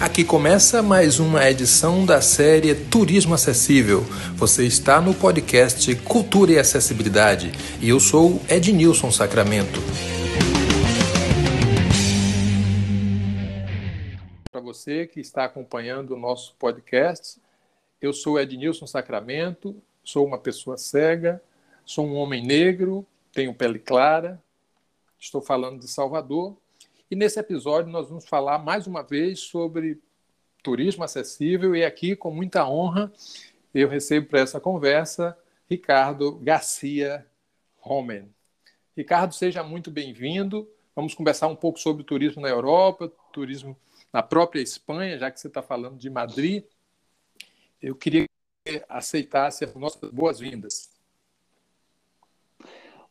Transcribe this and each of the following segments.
Aqui começa mais uma edição da série Turismo Acessível. Você está no podcast Cultura e Acessibilidade e eu sou Ednilson Sacramento. Para você que está acompanhando o nosso podcast, eu sou Ednilson Sacramento, sou uma pessoa cega, sou um homem negro, tenho pele clara, estou falando de Salvador e nesse episódio nós vamos falar mais uma vez sobre turismo acessível e aqui com muita honra eu recebo para essa conversa Ricardo Garcia Romen. Ricardo, seja muito bem-vindo. Vamos conversar um pouco sobre turismo na Europa, turismo na própria Espanha, já que você está falando de Madrid. Eu queria que aceitasse as nossas boas-vindas.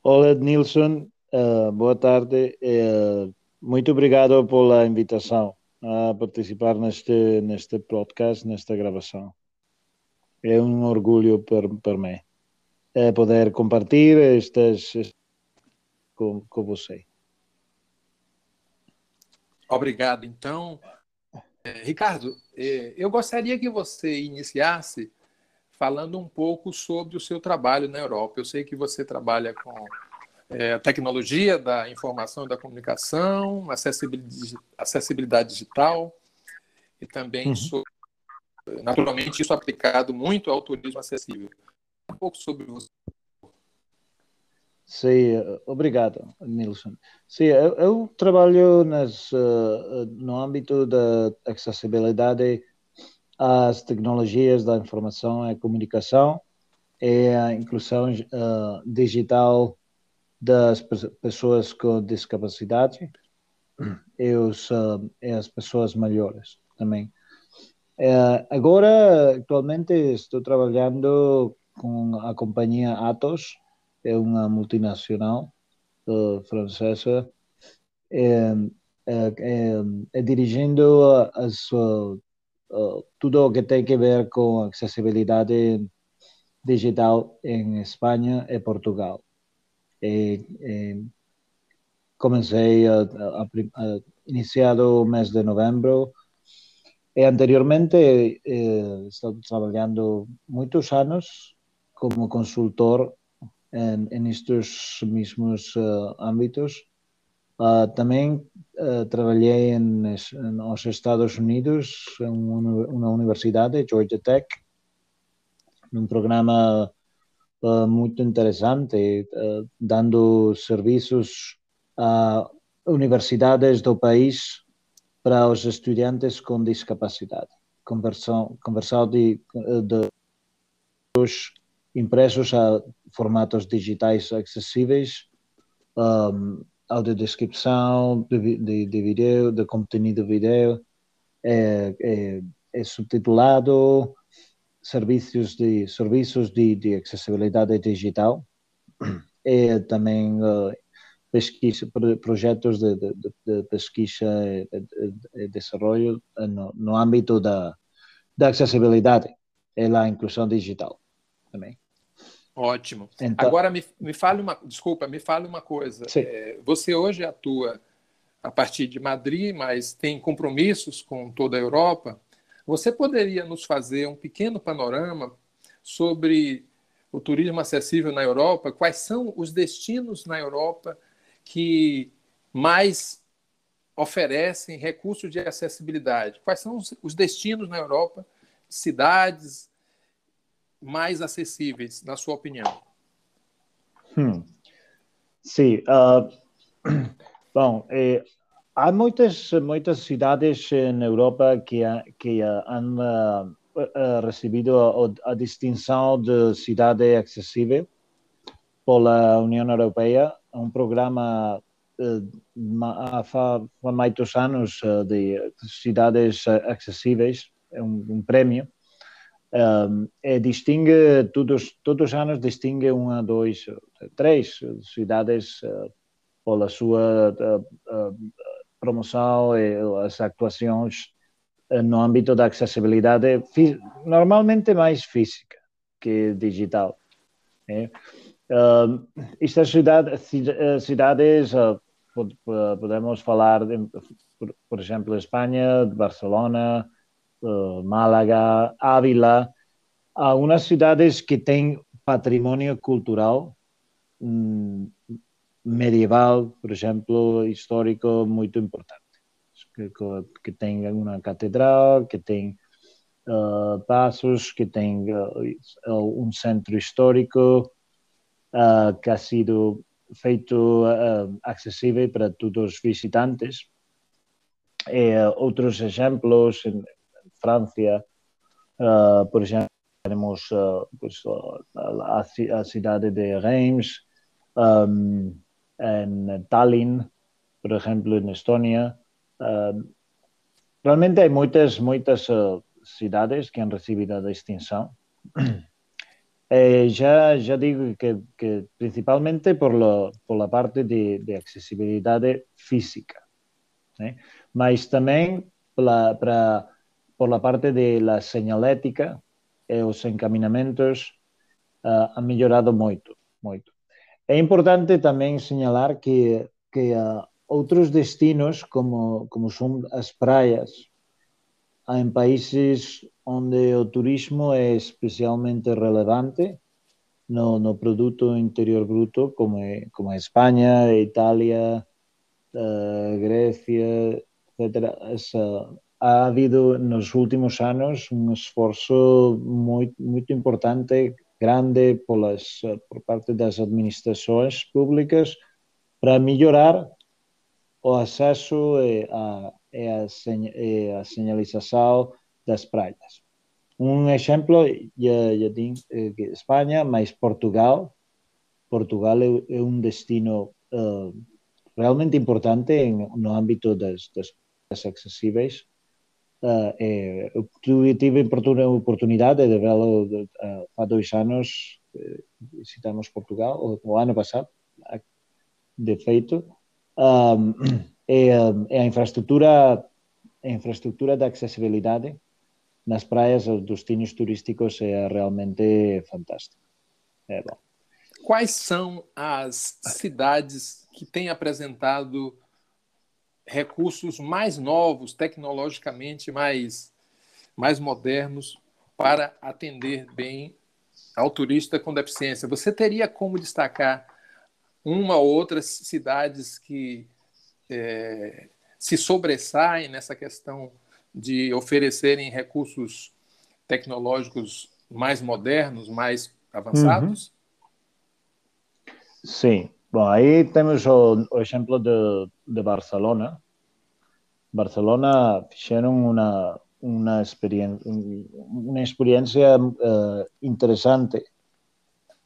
Olá, Nilson. Uh, boa tarde. Uh, muito obrigado pela invitação a participar neste, neste podcast, nesta gravação. É um orgulho para, mim é poder compartilhar estas com, com você. Obrigado. Então, é, Ricardo, é, eu gostaria que você iniciasse falando um pouco sobre o seu trabalho na Europa. Eu sei que você trabalha com é, tecnologia da informação e da comunicação, acessibilidade, acessibilidade digital e também, uhum. sobre, naturalmente, isso aplicado muito ao turismo acessível. Um pouco sobre você. Sim, obrigado, Nilson. Sim, eu, eu trabalho nas, uh, no âmbito da acessibilidade às tecnologias da informação e comunicação e a inclusão uh, digital das pessoas com discapacidade. E, os, e as pessoas maiores também. Uh, agora, atualmente, estou trabalhando com a companhia Atos, é uma multinacional uh, francesa, é, dirigindo as, tudo o que tem a ver com acessibilidade digital em Espanha e Portugal comecei a, a, a, iniciado o mês de novembro e anteriormente eh, estou trabalhando muitos anos como consultor em, em estes mesmos uh, âmbitos. Uh, também uh, trabalhei em, nos Estados Unidos em uma universidade, Georgia Tech, num programa uh, muito interessante, uh, dando serviços a universidades do país para os estudantes com discapacidade. Conversão, conversão de, de os impressos a formatos digitais acessíveis, um, audiodescrição de, de, de vídeo, de conteúdo vídeo, é, é, é subtitulado, serviços de serviços de, de acessibilidade digital e também uh, pesquisa, projetos de, de, de pesquisa e, de, desenvolvimento no, no âmbito da, da acessibilidade e da inclusão digital também. Ótimo. Então, Agora me, me fale uma, desculpa, me fale uma coisa. É, você hoje atua a partir de Madrid, mas tem compromissos com toda a Europa. Você poderia nos fazer um pequeno panorama sobre o turismo acessível na Europa? Quais são os destinos na Europa que mais oferecem recursos de acessibilidade? Quais são os destinos na Europa, cidades mais acessíveis, na sua opinião? Hum. Sim. Uh, bom, eh, há muitas, muitas cidades na Europa que, que han uh, recebido a, distinção de cidade acessível pela União Europeia, um programa uh, há, há muitos anos uh, de cidades acessíveis, é um, um prémio, um, e distingue, todos, todos os anos distingue uma, dois, três cidades pela sua promoção as actuações eh, no âmbito da acessibilidade, normalmente mais física que digital. Né? Uh, estas cidades, cidades uh, podemos falar, de, por, por, exemplo, Espanha, Barcelona, uh, Málaga, Ávila, algumas cidades que têm patrimônio cultural um, medieval, por exemplo, histórico muito importante. Que, que tem uma catedral, que tem uh, passos, que tem uh, um centro histórico uh, que ha sido feito acessível para todos os visitantes. E, outros exemplos, em França, por exemplo, temos pues, a, a, cidade de Reims, um, en Tallinn, por exemplo, en Estonia. Realmente hai moitas, moitas eh, cidades que han recibido a distinción. Eh, já, já digo que, que principalmente por lo, por la parte de, de accessibilidade física, né? mas também pela, pra, por la parte de la señalética e eh, os encaminamentos uh, han melhorado moito, moito. É importante tamén señalar que, que uh, outros destinos como, como son as praias ah, en países onde o turismo é especialmente relevante no, no produto interior bruto como, é, como é España, Italia, uh, Grecia, etc. Esa, ha habido nos últimos anos un esforzo moi, moito importante grande polas, por parte das administrações públicas para melhorar o acesso e a, e a, e a sinalização das praias. Um exemplo, já, já digo, é eh, Espanha, mas Portugal. Portugal é, é um destino eh, uh, realmente importante no âmbito das, das acessíveis Uh, é, eu tive a oportunidade de vê-lo uh, há dois anos, visitamos Portugal, o, o ano passado, de feito. Um, é, é a infraestrutura a infraestrutura de acessibilidade nas praias, os destinos turísticos é realmente fantástico. É bom. Quais são as cidades que têm apresentado recursos mais novos, tecnologicamente mais, mais modernos, para atender bem ao turista com deficiência? Você teria como destacar uma ou outras cidades que é, se sobressaem nessa questão de oferecerem recursos tecnológicos mais modernos, mais avançados? Uhum. Sim. Bom, aí temos o, o exemplo de, de Barcelona. Barcelona fizeram uma uma experiência uma experiência uh, interessante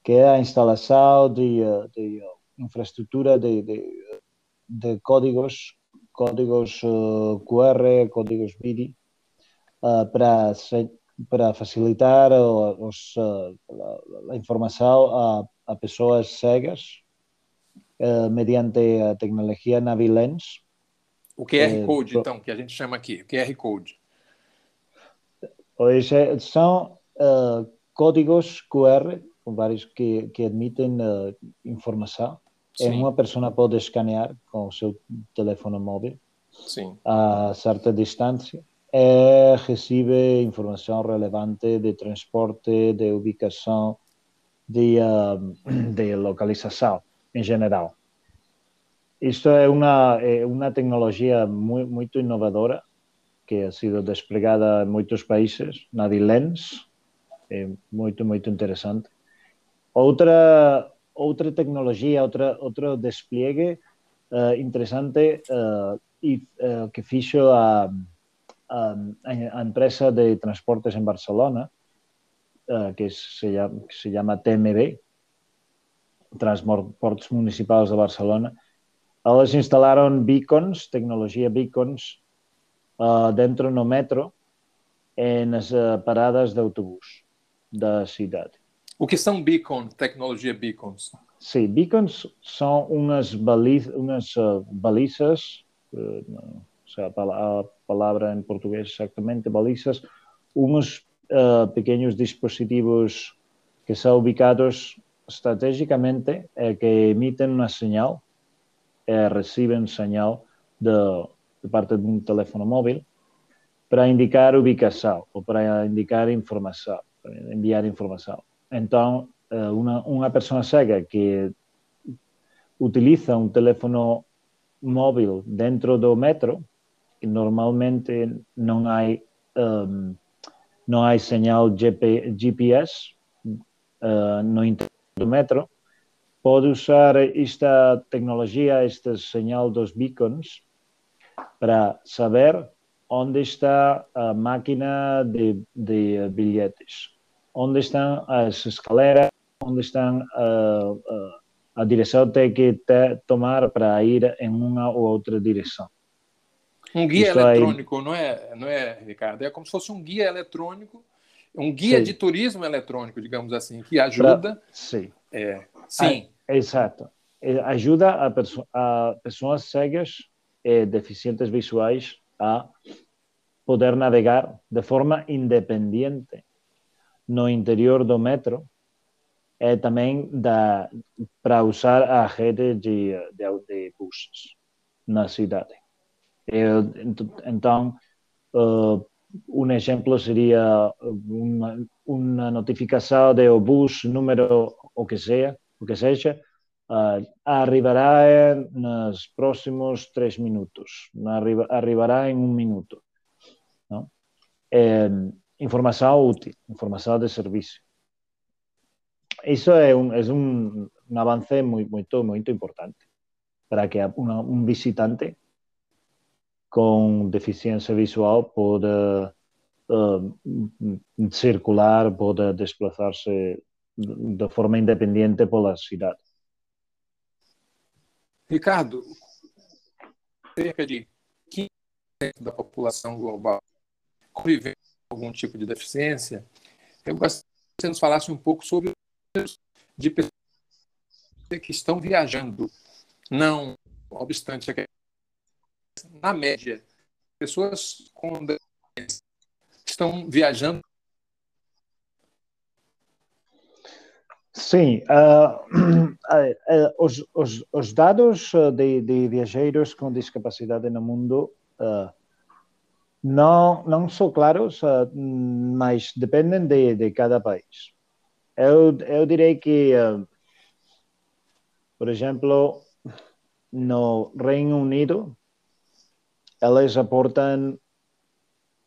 que é a instalação de, de infraestrutura de, de de códigos, códigos eh, QR, códigos BIDI, uh, para, para facilitar os, uh, a, a, informação a, a pessoas cegas mediante a tecnologia Navilens. O QR Code, então, que a gente chama aqui, QR Code. Pois são códigos QR, vários que, que admitem informação Sim. uma pessoa pode escanear com o seu telefone móvel Sim. a certa distância e recebe informação relevante de transporte, de ubicação, de, uh, de localização em geral. Isto é uma, é uma tecnologia muito, muito inovadora que ha sido desplegada em muitos países, na Dilens, é muito, muito interessante. Outra, outra tecnologia, outra, outro despliegue uh, interessante uh, e, uh, que fixo a, a, a, empresa de transportes en Barcelona, que se, llama, que se llama TMB, Transportes Municipals de Barcelona. Eles instalaron beacons, tecnologia beacons, dentro no metro, en as paradas de autobús da cidade. O que são beacons, tecnologia beacons? Sim, beacons são umas, baliz, umas uh, balizas, uh, não sei a, palavra em português exatamente, balizas, uns uh, pequenos dispositivos que são ubicados estrategicamente, é que emitem uma señal recebem sinal de, de parte de um telefone móvel para indicar ubicação ou para indicar informação, para enviar informação. Então, uma, uma pessoa cega que utiliza um telefone móvel dentro do metro, normalmente não há um, não há sinal GP, GPS uh, no do metro, pode usar esta tecnologia, este sinal dos beacons, para saber onde está a máquina de, de bilhetes, onde estão as escaleras, onde estão uh, uh, a direção tem que ter, tomar para ir em uma ou outra direção. Um guia Isso eletrônico, aí... não, é, não é, Ricardo? É como se fosse um guia eletrônico, um guia sim. de turismo eletrônico, digamos assim, que ajuda. Pra... Sim. É, sim. Ah, exato. É, ajuda a, perso a pessoas cegas e deficientes visuais a poder navegar de forma independente no interior do metro é também para usar a rede de, de, de buses na cidade. Eu, então, uh, Un exemplo sería eh, unha, unha notificación de o bus número o que sea, o que sexa, uh, arribará nos próximos tres minutos, arriba, arribará en un minuto. ¿no? Eh, información útil, información de servicio. Iso é un, é un, un avance moi, moito, moito importante para que una, un visitante com deficiência visual possa uh, circular, possa desplazar-se de forma independente pela cidade. Ricardo, cerca de 15% da população global convive com algum tipo de deficiência. Eu gostaria que você nos falasse um pouco sobre de pessoas que estão viajando. Não obstante, na média, pessoas com estão viajando. Sim, uh, uh, os, os, os, dados de, de, viajeros com discapacidade no mundo uh, não, não são claros, mas dependem de, de cada país. Eu, eu direi que, por exemplo, no Reino Unido, elas aportam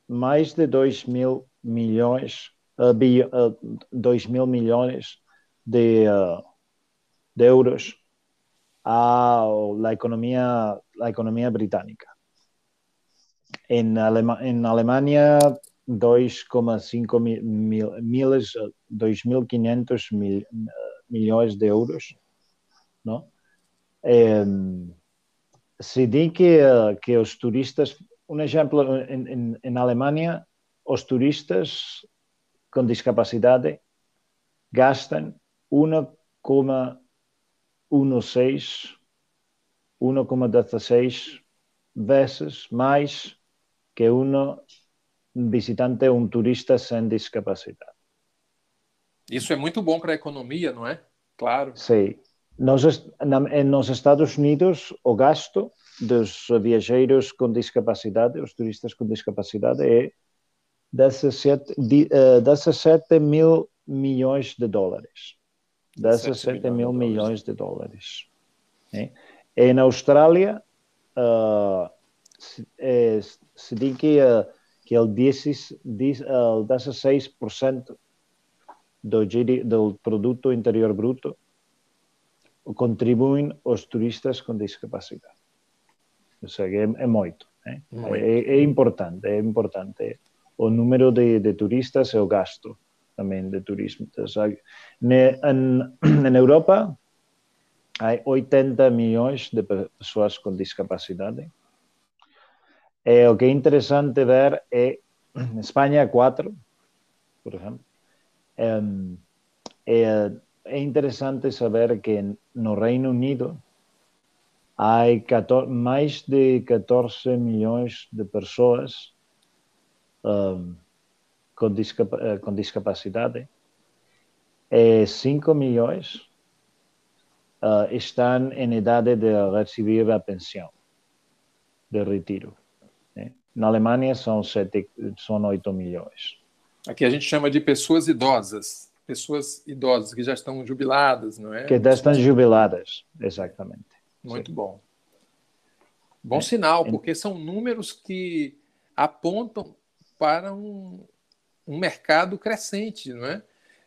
mais de 2 mil milhões, uh, bi, uh, 2 mil milhões de, uh, de euros à, à economia, à economia britânica. Em, Alema, em Alemanha 2,5 mil, mil, 2.500 mil, milhões de euros. Não? É, diz que, que os turistas, um exemplo, em, em, em Alemanha, os turistas com discapacidade gastam 1,16 1,16 vezes mais que 1 visitante um turista sem discapacidade. Isso é muito bom para a economia, não é? Claro. Sim. Nos, nos Estados Unidos, o gasto dos viajeros com discapacidade, os turistas com discapacidade, é 17, 17 eh, mil milhões de dólares. 17 mil milhões de dólares. É? Em Austrália, uh, se, é, se diz que uh, que é o 16% do, do produto interior bruto contribúen os turistas con discapacidade. O sea que é, é moito. Eh? É, é importante, é importante o número de, de turistas e o gasto tamén de turistas. Ne, en, en Europa hai 80 millóns de persoas con discapacidade. E o que é interesante ver é España 4, por exemplo. E, é é interessante saber que no Reino Unido há 14, mais de 14 milhões de pessoas um, com, discap com, discapacidade e 5 milhões uh, estão em idade de receber a pensão de retiro. Né? Na Alemanha são, sete, são 8 milhões. Aqui a gente chama de pessoas idosas, pessoas idosas que já estão jubiladas, não é? Que já estão jubiladas, exatamente. Muito Sim. bom. Bom é. sinal, porque são números que apontam para um, um mercado crescente, não é?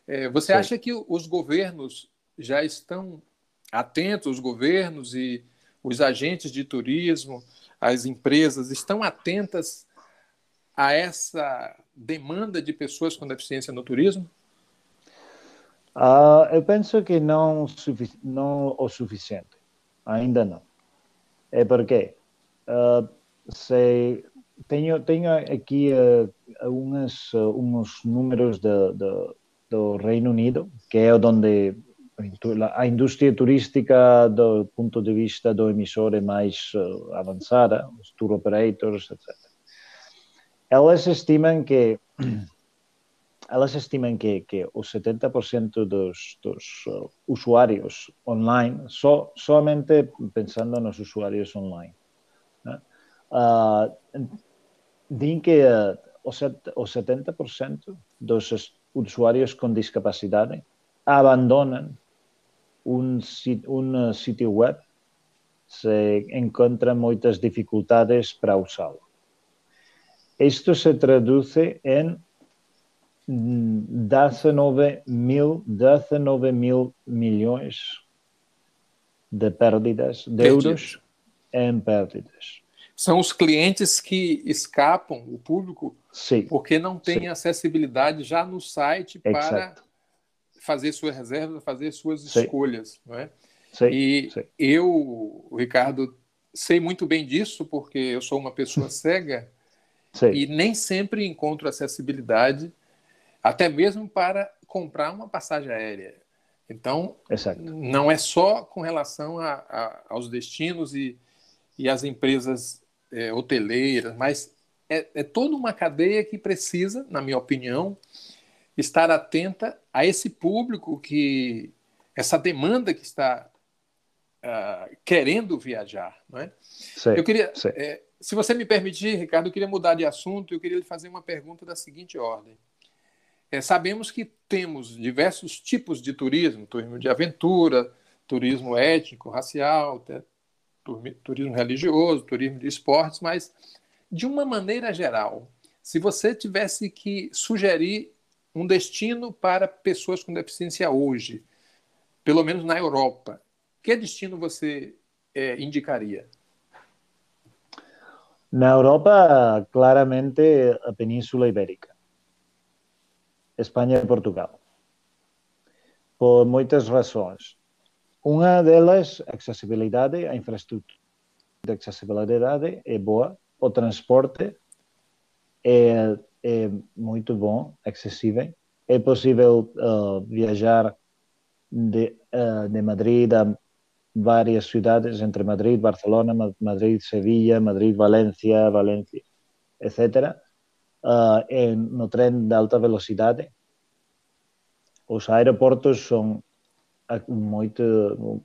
é você Sim. acha que os governos já estão atentos, os governos e os agentes de turismo, as empresas estão atentas a essa demanda de pessoas com deficiência no turismo? Uh, eu penso que não, não o suficiente, ainda não. É porque uh, se tenho, tenho aqui uh, alguns, uh, uns números de, de, do Reino Unido, que é onde a indústria turística do ponto de vista do emissor é mais avançada, os tour operators, etc. Elas estimam que elas estiman que, que o 70% dos, dos uh, usuarios online, só, somente pensando nos usuários online, né? uh, din que uh, o, set, o 70% dos usuarios con discapacidade abandonan un, un uh, sitio web se encontran moitas dificultades para usalo. Isto se traduce en 19 mil, 19 mil millones de pérdidas de Perdido. euros em pérdidas. São os clientes que escapam, o público, Sim. porque não tem Sim. acessibilidade já no site Exato. para fazer suas reservas, fazer suas Sim. escolhas, não é? E eu, Ricardo, sei muito bem disso porque eu sou uma pessoa cega e nem sempre encontro acessibilidade, até mesmo para comprar uma passagem aérea. Então, Exato. não é só com relação a, a, aos destinos e, e às empresas é, hoteleiras, mas é, é toda uma cadeia que precisa, na minha opinião, estar atenta a esse público que essa demanda que está uh, querendo viajar, não é? Sei, eu queria, é, se você me permitir, Ricardo, eu queria mudar de assunto. Eu queria lhe fazer uma pergunta da seguinte ordem. É, sabemos que temos diversos tipos de turismo: turismo de aventura, turismo étnico, racial, turismo religioso, turismo de esportes, mas de uma maneira geral, se você tivesse que sugerir um destino para pessoas com deficiência hoje, pelo menos na Europa, que destino você é, indicaria? Na Europa, claramente a Península Ibérica, España e Portugal. Por moitas razóns. Unha delas, accesibilidade, a infraestructura de accesibilidade é boa, o transporte é, é muito bom, acessível. É possível uh, eh, viajar de, uh, de Madrid a várias cidades, entre Madrid, Barcelona, Madrid, Sevilla, Madrid, Valência, Valência, etc. uh, em, no trem de alta velocidade. Os aeroportos são muito.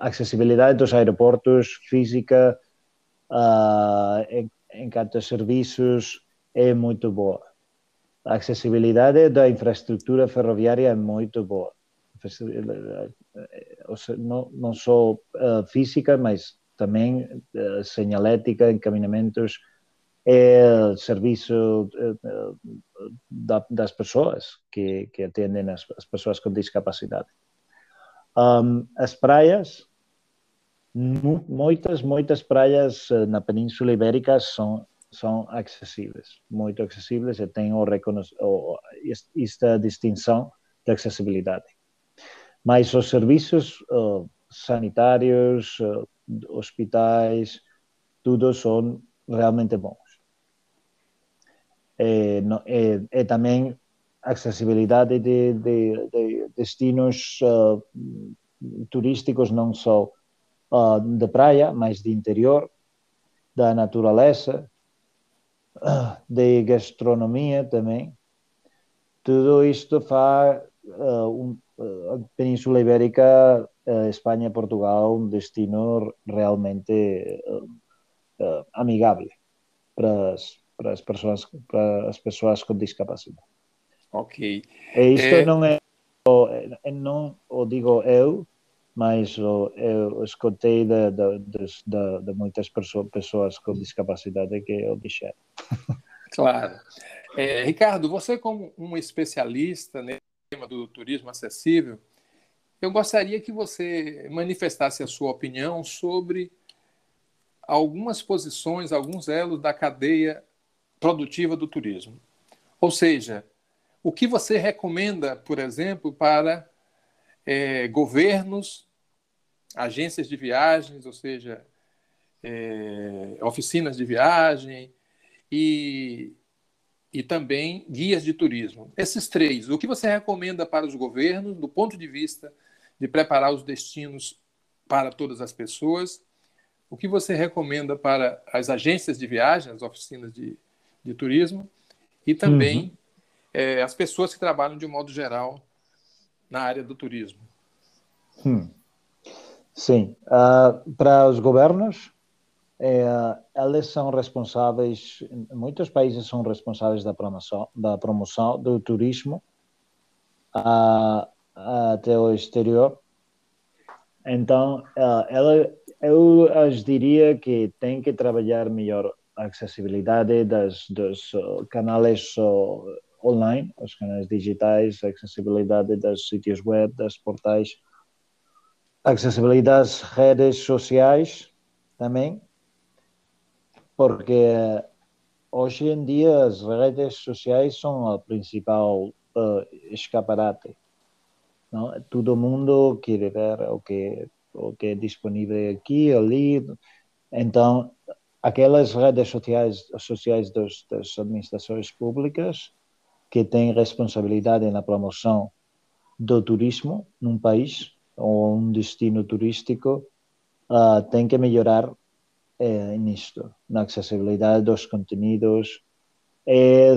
A acessibilidade dos aeroportos, física, uh, em, em quanto a serviços, é muito boa. A acessibilidade da infraestrutura ferroviária é muito boa. Não, não só uh, física, mas também uh, señalética, encaminamentos, é serviço uh, da, das pessoas que, que atendem as, as pessoas com discapacidade. Um, as praias, muitas, muitas praias na Península Ibérica são são acessíveis, muito acessíveis e têm o o, esta distinção de acessibilidade. Mas os serviços uh, sanitários, uh, hospitais, tudo são realmente bons. eh, no, eh, e tamén accesibilidade de, de, de destinos uh, turísticos non só uh, de praia, mas de interior, da natureza, de gastronomia também. Tudo isto faz uh, eh, um, uh, a Península Ibérica, uh, Espanha, Portugal, um destino realmente amigável para, para as pessoas para as pessoas com discapacidade. Ok. E isto é... não é não o digo eu, mas eu escutei de, de, de, de muitas pessoas com discapacidade que eu disseram. Claro. É, Ricardo, você como um especialista no tema do turismo acessível, eu gostaria que você manifestasse a sua opinião sobre algumas posições, alguns elos da cadeia produtiva do turismo. Ou seja, o que você recomenda, por exemplo, para é, governos, agências de viagens, ou seja, é, oficinas de viagem e, e também guias de turismo. Esses três, o que você recomenda para os governos, do ponto de vista de preparar os destinos para todas as pessoas? O que você recomenda para as agências de viagem, as oficinas de, de turismo e também uhum. é, as pessoas que trabalham de um modo geral na área do turismo? Hum. Sim, uh, para os governos, é, eles são responsáveis, muitos países são responsáveis da promoção, da promoção do turismo uh, até o exterior. Então, uh, ela, eu as diria que tem que trabalhar melhor acessibilidade das, dos canais online, os canais digitais, acessibilidade dos sítios web, das portais acessibilidade às redes sociais também, porque hoje em dia as redes sociais são a principal uh, escaparate. Não? Todo mundo quer ver o que, o que é disponível aqui, ali. Então, aquelas redes sociais, sociais dos, das administrações públicas que têm responsabilidade na promoção do turismo num país ou um destino turístico uh, que melhorar é, nisto, na acessibilidade dos conteúdos,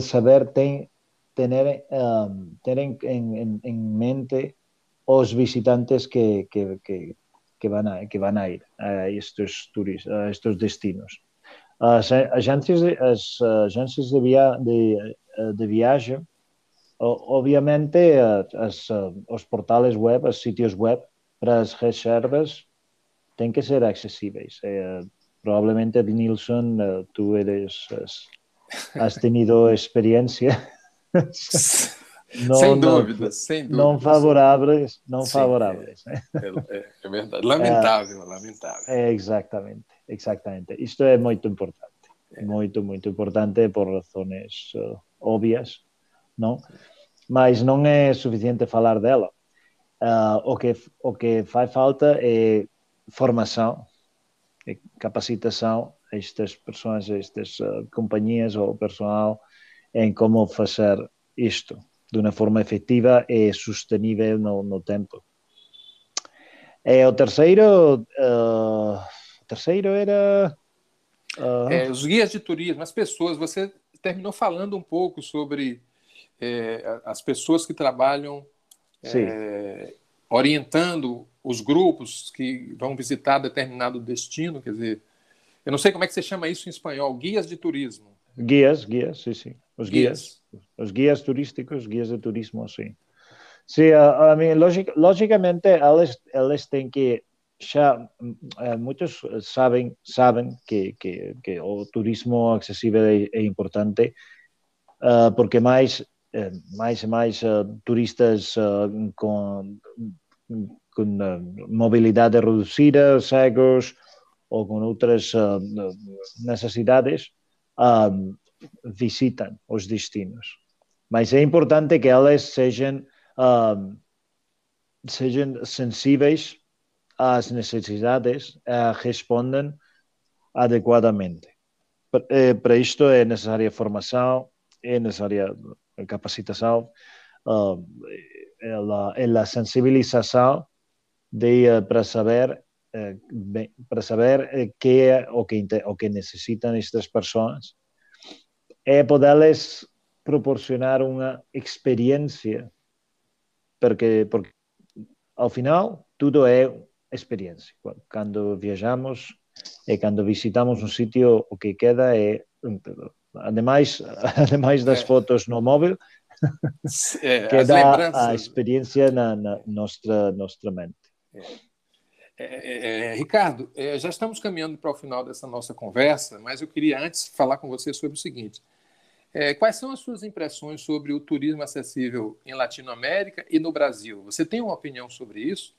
saber tem, ter, um, ter em, em, em, mente os visitantes que, que, que, que, a, que van a ir a estes, turis, a estes destinos. As agências, as agências de, via, de, de viagem obviamente, as, os portales web, os sitios web para as reservas têm que ser acessíveis. É, provavelmente, Nilsson, eh, tu eres, has, has tenido experiência. Não, sem dúvida, não, sem dúvida. Não favoráveis, não Sim, favoráveis. É, é, é, verdade. Lamentável, é, lamentável. É, exatamente, Exactamente. Isto é moito importante. Eh. Moito, moito importante por razones uh, obvias, non? Mas non é suficiente falar dela. Uh, o, que, o que fai falta é formação, é capacitação a estas pessoas, a estas uh, companhias ou personal em como fazer isto de uma forma efetiva e sustenível no, no tempo. E o terceiro, uh, terceiro era é, os guias de turismo, as pessoas. Você terminou falando um pouco sobre é, as pessoas que trabalham é, orientando os grupos que vão visitar determinado destino, quer dizer, eu não sei como é que você chama isso em espanhol, guias de turismo. Guias, guias, sim, sim. Os guias, guias os guias turísticos, guias de turismo, sim. Sim, a, a mim, logic, logicamente, elas, elas têm que xa mm, eh, moitos saben saben que, que, que o turismo accesible é, é importante eh, porque máis eh, máis e máis eh, turistas eh, con con eh, mobilidade reducida, cegos ou con outras eh, necesidades eh, visitan os destinos. Mas é importante que elas sejam eh, sejam sensíveis às necessidades, uh, respondam adequadamente. Para isto é necessária formação, é necessária capacitação, uh, ela, ela sensibilização de, para saber para saber que é o que o que necessitam estas pessoas é poderles proporcionar uma experiência porque porque ao final tudo é experiência. Quando viajamos e quando visitamos um sítio, o que queda é, ademais, ademais das é. fotos no móvel, é, queda a experiência na, na nossa, nossa mente. É, é, Ricardo, já estamos caminhando para o final dessa nossa conversa, mas eu queria antes falar com você sobre o seguinte. Quais são as suas impressões sobre o turismo acessível em Latinoamérica e no Brasil? Você tem uma opinião sobre isso?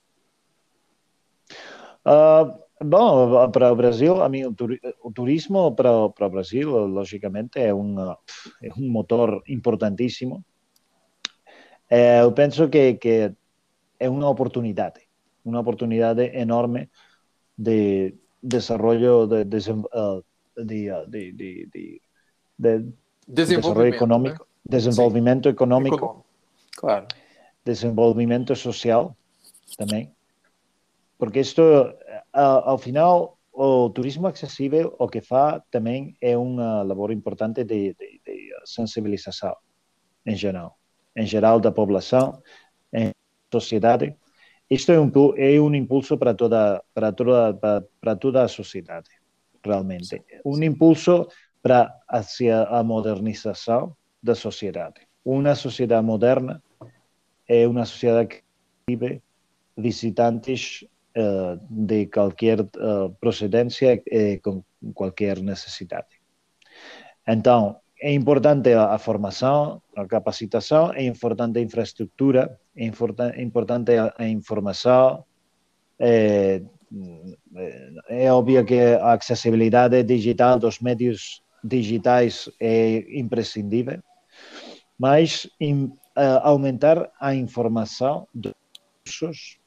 Uh, bom, para o Brasil, a mim, o, turismo para, para o Brasil, logicamente, é, uma, é um motor importantíssimo. É, eu penso que, que é uma oportunidade, uma oportunidade enorme de desenvolvimento de, de, de, de, de desenvolvimento econômico, né? desenvolvimento Sim. econômico, econômico, claro. desenvolvimento social também, porque isto, ao final, o turismo acessível o que faz também é uma labor importante de, de, de sensibilização em geral, em geral da população, em sociedade. Isto é um, é um impulso para toda, para toda, para, para toda a sociedade, realmente. Um impulso para hacia a modernização da sociedade. Uma sociedade moderna é uma sociedade que recebe visitantes uh, de qualquer uh, procedência e com qualquer necessidade. Então, é importante a, formação, a capacitação, é importante a infraestrutura, é importante a, informação, é, é óbvio que a acessibilidade digital dos meios digitais é imprescindível, mas uh, aumentar a informação dos recursos,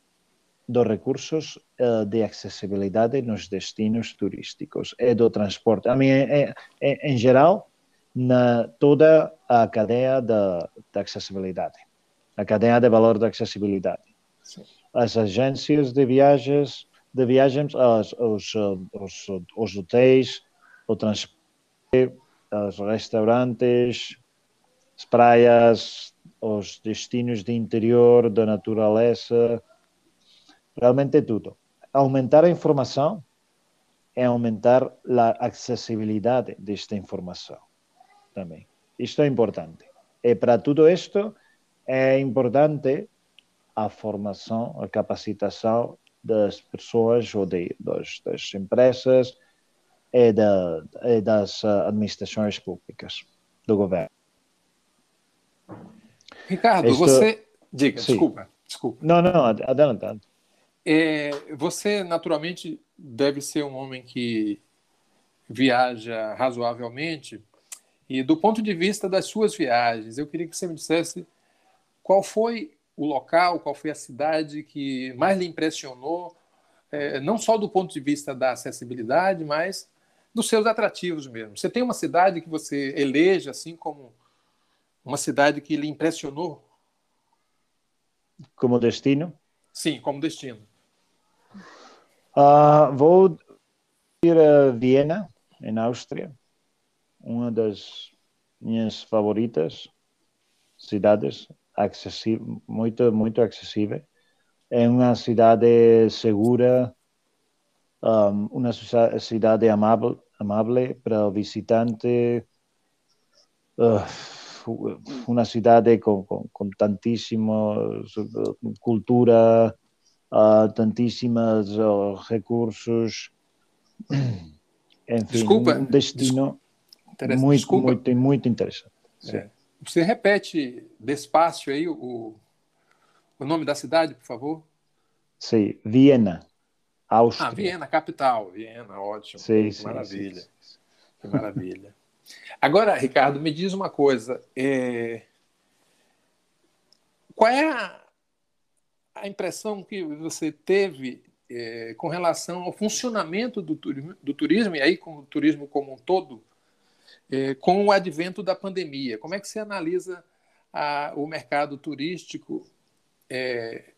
dos recursos uh, de acessibilidade nos destinos turísticos e do transporte. A mim, é, em geral, na toda a cadeia da, da acessibilidade, a cadeia de valor da acessibilidade. Sim. As agências de viagens, de viagens, os, os, os, os hotéis, o transporte os restaurantes, as praias, os destinos de interior, da natureza, realmente tudo. Aumentar a informação é aumentar a acessibilidade desta informação também. Isto é importante. E para tudo isto é importante a formação, a capacitação das pessoas ou de, das, das empresas, é, da, é das ah, administrações públicas, do governo. Ricardo, Isto... você. Diga, Sim. desculpa, desculpa. Não, não, adelante. É, você, naturalmente, deve ser um homem que viaja razoavelmente. E do ponto de vista das suas viagens, eu queria que você me dissesse qual foi o local, qual foi a cidade que mais lhe impressionou, é, não só do ponto de vista da acessibilidade, mas dos seus atrativos mesmo. Você tem uma cidade que você eleja assim como uma cidade que lhe impressionou? Como destino? Sim, como destino. Uh, vou ir a Viena, em Áustria, uma das minhas favoritas cidades, acessível, muito, muito acessível. É uma cidade segura, um, uma cidade amável, amável para o visitante, uh, uma cidade com, com, com tantíssima uh, cultura, uh, tantíssimos uh, recursos, enfim, desculpa, um destino muito, desculpa. muito, muito interessante. É. Você repete despacio aí o, o nome da cidade, por favor? Sim, Viena. Áustria. Ah, Viena, capital. Viena, ótimo. Sim, que sim, maravilha. Sim. Que maravilha. Agora, Ricardo, me diz uma coisa. É... Qual é a, a, impressão que você teve é, com relação ao funcionamento do turismo, do turismo, e aí com o turismo como um todo, é, com o advento da pandemia? Como é que você analisa a, o mercado turístico é,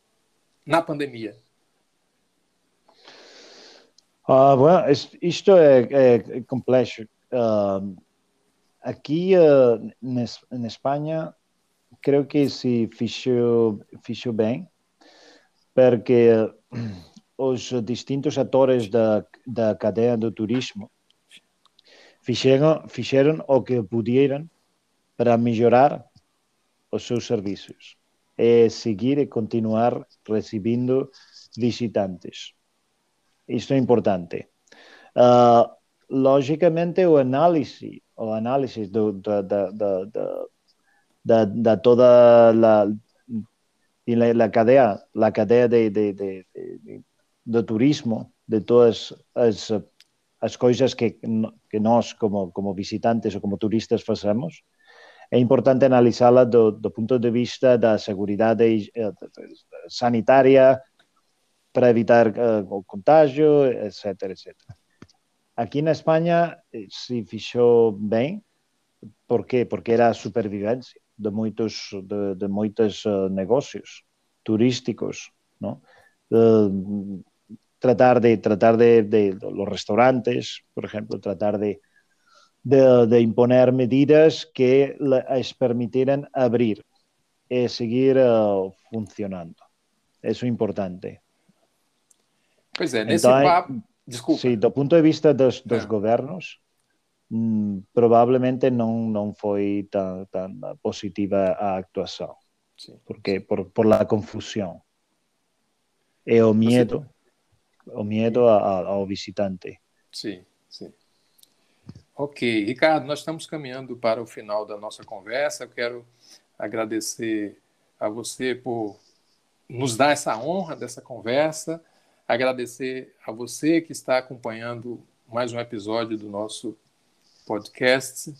na pandemia? Uh, isto é, é complexo. Uh, aqui uh, na Espanha, creio que se fechou, fechou bem, porque eh, os distintos actores da, da cadeia do turismo fixeron, fixeron o que pudieran para mellorar os seus servizos e seguir e continuar recibindo visitantes. Isto é importante. Ah, uh, lógicamente, o análise, o análise do, da, da, da, da, da toda a la, la cadeia, la cadeia de, de, de, de, do turismo, de todas as, as coisas que, que nós, como, como visitantes ou como turistas, fazemos, é importante analisá-la do, do ponto de vista da segurança eh, sanitária para evitar uh, o contágio, etc, etc. Aqui na Espanha eh, se fixou bem, por quê? Porque era a supervivência de moitos de, de moitas uh, negocios turísticos, ¿no? Uh, tratar de tratar de, de, de, los restaurantes, por ejemplo, tratar de, de de imponer medidas que les permitieran abrir y seguir uh, funcionando. Eso es importante. Pois é, nesse então, papo... Desculpa. Sim, do ponto de vista dos, dos ah. é. governos, provavelmente não, não foi tão, tão positiva a actuação. Sim. Porque, por, por la confusão. E o medo, o medo ao visitante. Sim, sim. Ok, Ricardo, nós estamos caminhando para o final da nossa conversa. Eu quero agradecer a você por nos dar essa honra dessa conversa, agradecer a você que está acompanhando mais um episódio do nosso podcast.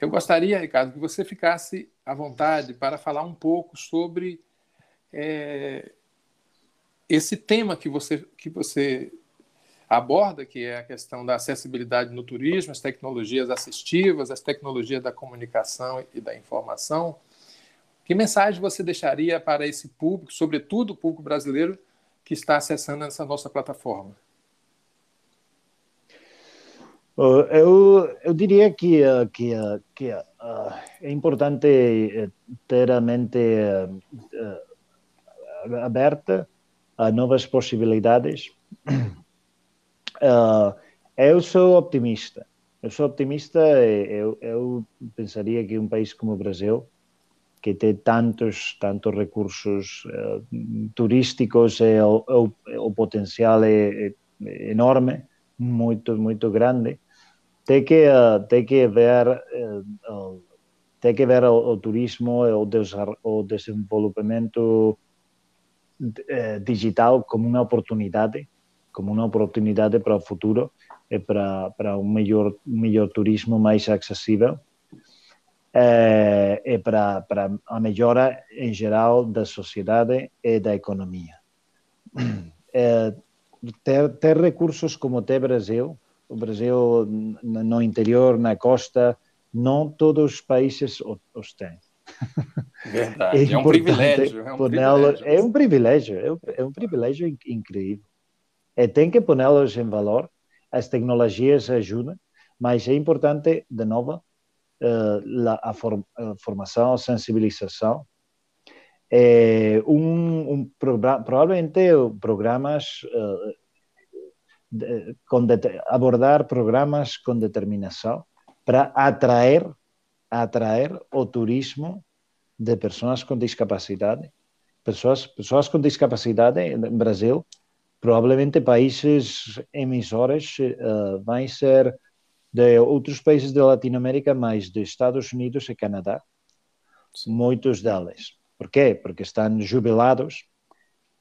Eu gostaria, Ricardo, que você ficasse à vontade para falar um pouco sobre é, esse tema que você, que você aborda, que é a questão da acessibilidade no turismo, as tecnologias assistivas, as tecnologias da comunicação e da informação. Que mensagem você deixaria para esse público, sobretudo o público brasileiro que está acessando essa nossa plataforma? Eu, eu diria que, que, que uh, é importante ter a mente aberta a novas possibilidades eu sou optimista. Eu sou optimista eu, eu pensaria que um país como o Brasil, que tem tantos tantos recursos turísticos e o, o, o potencial é, é, enorme, muito muito grande, tem que uh, tem que ver uh, tem que ver o, o turismo o, des, o desenvolvimento digital como uma oportunidade como uma oportunidade para o futuro e para, para um melhor, um melhor turismo mais acessível e para, para a melhora em geral da sociedade e da economia. Ter, ter recursos como tem Brasil, o Brasil no interior, na costa, não todos os países os têm. Verdade, é, é um privilégio. É um privilégio. É um privilégio, é um privilégio incrível. É, tem que pô-los em valor, as tecnologias ajudam, mas é importante, de novo, uh, a, form, a, formação, a sensibilização. É, um, um provavelmente programas uh, de, de, abordar programas com determinação para atrair atrair o turismo de pessoas com discapacidade pessoas pessoas com discapacidade em Brasil provavelmente países emissores uh, vão ser de outros países da Latinoamérica, mais de Estados Unidos e Canadá, muitos deles. Por quê? Porque estão jubilados,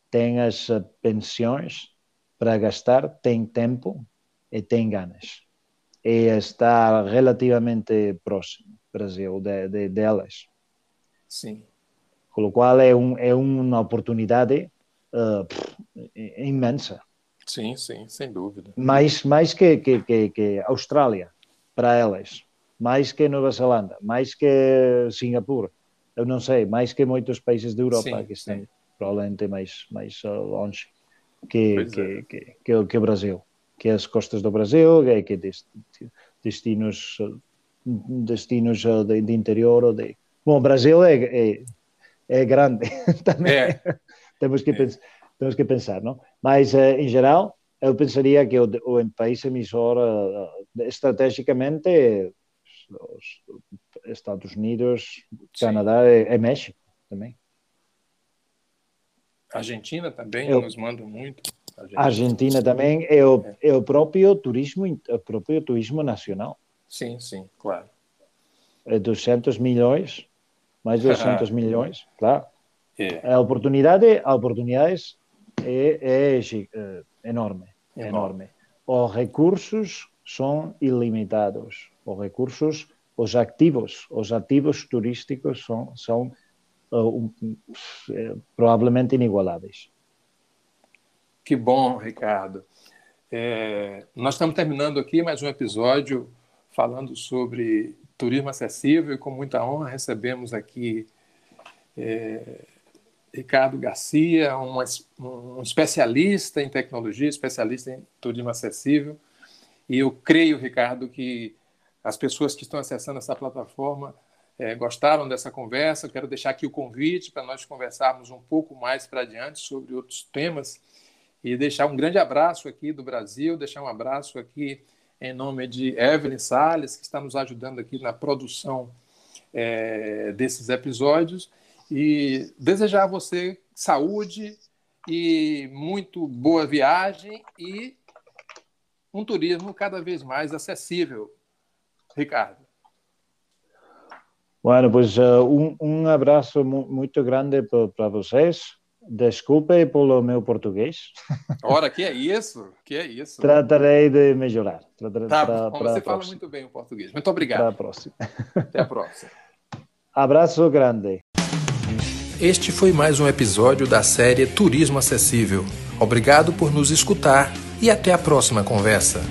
têm as eh, pensões para gastar, têm tempo e têm ganas. E está relativamente próximo, Brasil, de, de, delas. Sim. Com o qual é, um, é uma oportunidade uh, imensa. Sim, sim, sem dúvida. Mais, mais que, que, que, que Austrália, para elas, mais que Nova Zelândia, mais que Singapura, eu não sei, mais que muitos países da Europa sim, que estão sim. provavelmente mais, mais longe que, que, é. que, que, que, o Brasil, que as costas do Brasil, que, que destinos, destinos de, de interior ou de... Bom, o Brasil é, é, é grande também. É. Temos que é. pensar temos que pensar, não? Mas, uh, em geral, eu pensaria que o, o país emissor, uh, estrategicamente, os Estados Unidos, Canadá e, e México também. Argentina também eu, nos manda muito. Argentina, Argentina também é o, é. é o próprio turismo, o próprio turismo nacional. Sim, sim, claro. É 200 milhões, mais de 200 milhões, claro. É. A oportunidade, a oportunidades é, é, é enorme, enorme, enorme. Os recursos são ilimitados. Os recursos, os ativos, os ativos turísticos são, são uh, um, provavelmente inigualáveis. Que bom, Ricardo. É, nós estamos terminando aqui mais um episódio falando sobre turismo acessível e com muita honra recebemos aqui é, Ricardo Garcia, um, um especialista em tecnologia, especialista em turismo acessível. E eu creio, Ricardo, que as pessoas que estão acessando essa plataforma é, gostaram dessa conversa. Quero deixar aqui o convite para nós conversarmos um pouco mais para adiante sobre outros temas e deixar um grande abraço aqui do Brasil, deixar um abraço aqui em nome de Evelyn Salles, que está nos ajudando aqui na produção é, desses episódios, e desejar a você saúde e muito boa viagem e um turismo cada vez mais acessível. Ricardo. Bueno, pues uh, um, um abraço muito grande para vocês. Desculpe pelo meu português. Ora, que é isso? Que é isso? Tratarei de melhorar. Tratarei tá, pra, pra você fala muito bem o português. Muito obrigado. Até a próxima. Até a próxima. Abraço grande. Este foi mais um episódio da série Turismo Acessível. Obrigado por nos escutar e até a próxima conversa.